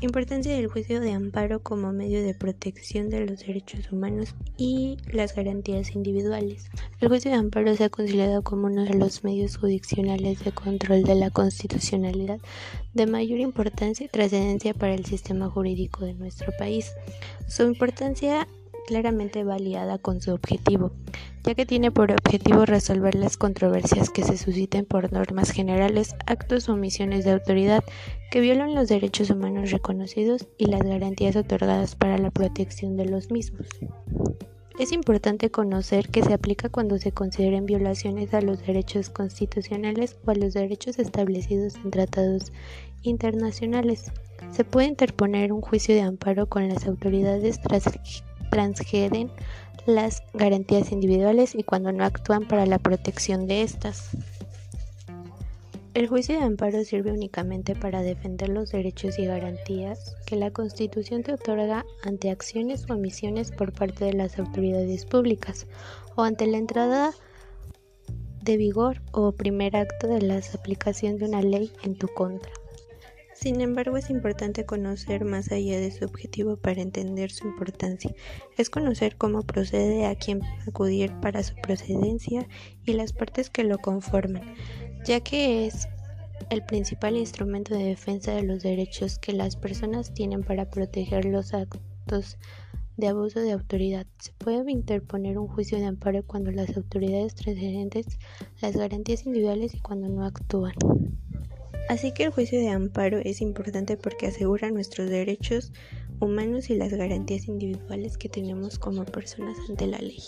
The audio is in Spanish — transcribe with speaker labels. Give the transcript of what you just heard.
Speaker 1: Importancia del juicio de amparo como medio de protección de los derechos humanos y las garantías individuales. El juicio de amparo se ha considerado como uno de los medios jurisdiccionales de control de la constitucionalidad de mayor importancia y trascendencia para el sistema jurídico de nuestro país. Su importancia claramente va con su objetivo, ya que tiene por objetivo resolver las controversias que se susciten por normas generales, actos o omisiones de autoridad que violan los derechos humanos reconocidos y las garantías otorgadas para la protección de los mismos. Es importante conocer que se aplica cuando se consideren violaciones a los derechos constitucionales o a los derechos establecidos en tratados internacionales. Se puede interponer un juicio de amparo con las autoridades tras transgreden las garantías individuales y cuando no actúan para la protección de estas. El juicio de amparo sirve únicamente para defender los derechos y garantías que la Constitución te otorga ante acciones o omisiones por parte de las autoridades públicas o ante la entrada de vigor o primer acto de la aplicación de una ley en tu contra. Sin embargo, es importante conocer más allá de su objetivo para entender su importancia. Es conocer cómo procede, a quién acudir para su procedencia y las partes que lo conforman, ya que es el principal instrumento de defensa de los derechos que las personas tienen para proteger los actos de abuso de autoridad. Se puede interponer un juicio de amparo cuando las autoridades transcendentes las garantías individuales y cuando no actúan. Así que el juicio de amparo es importante porque asegura nuestros derechos humanos y las garantías individuales que tenemos como personas ante la ley.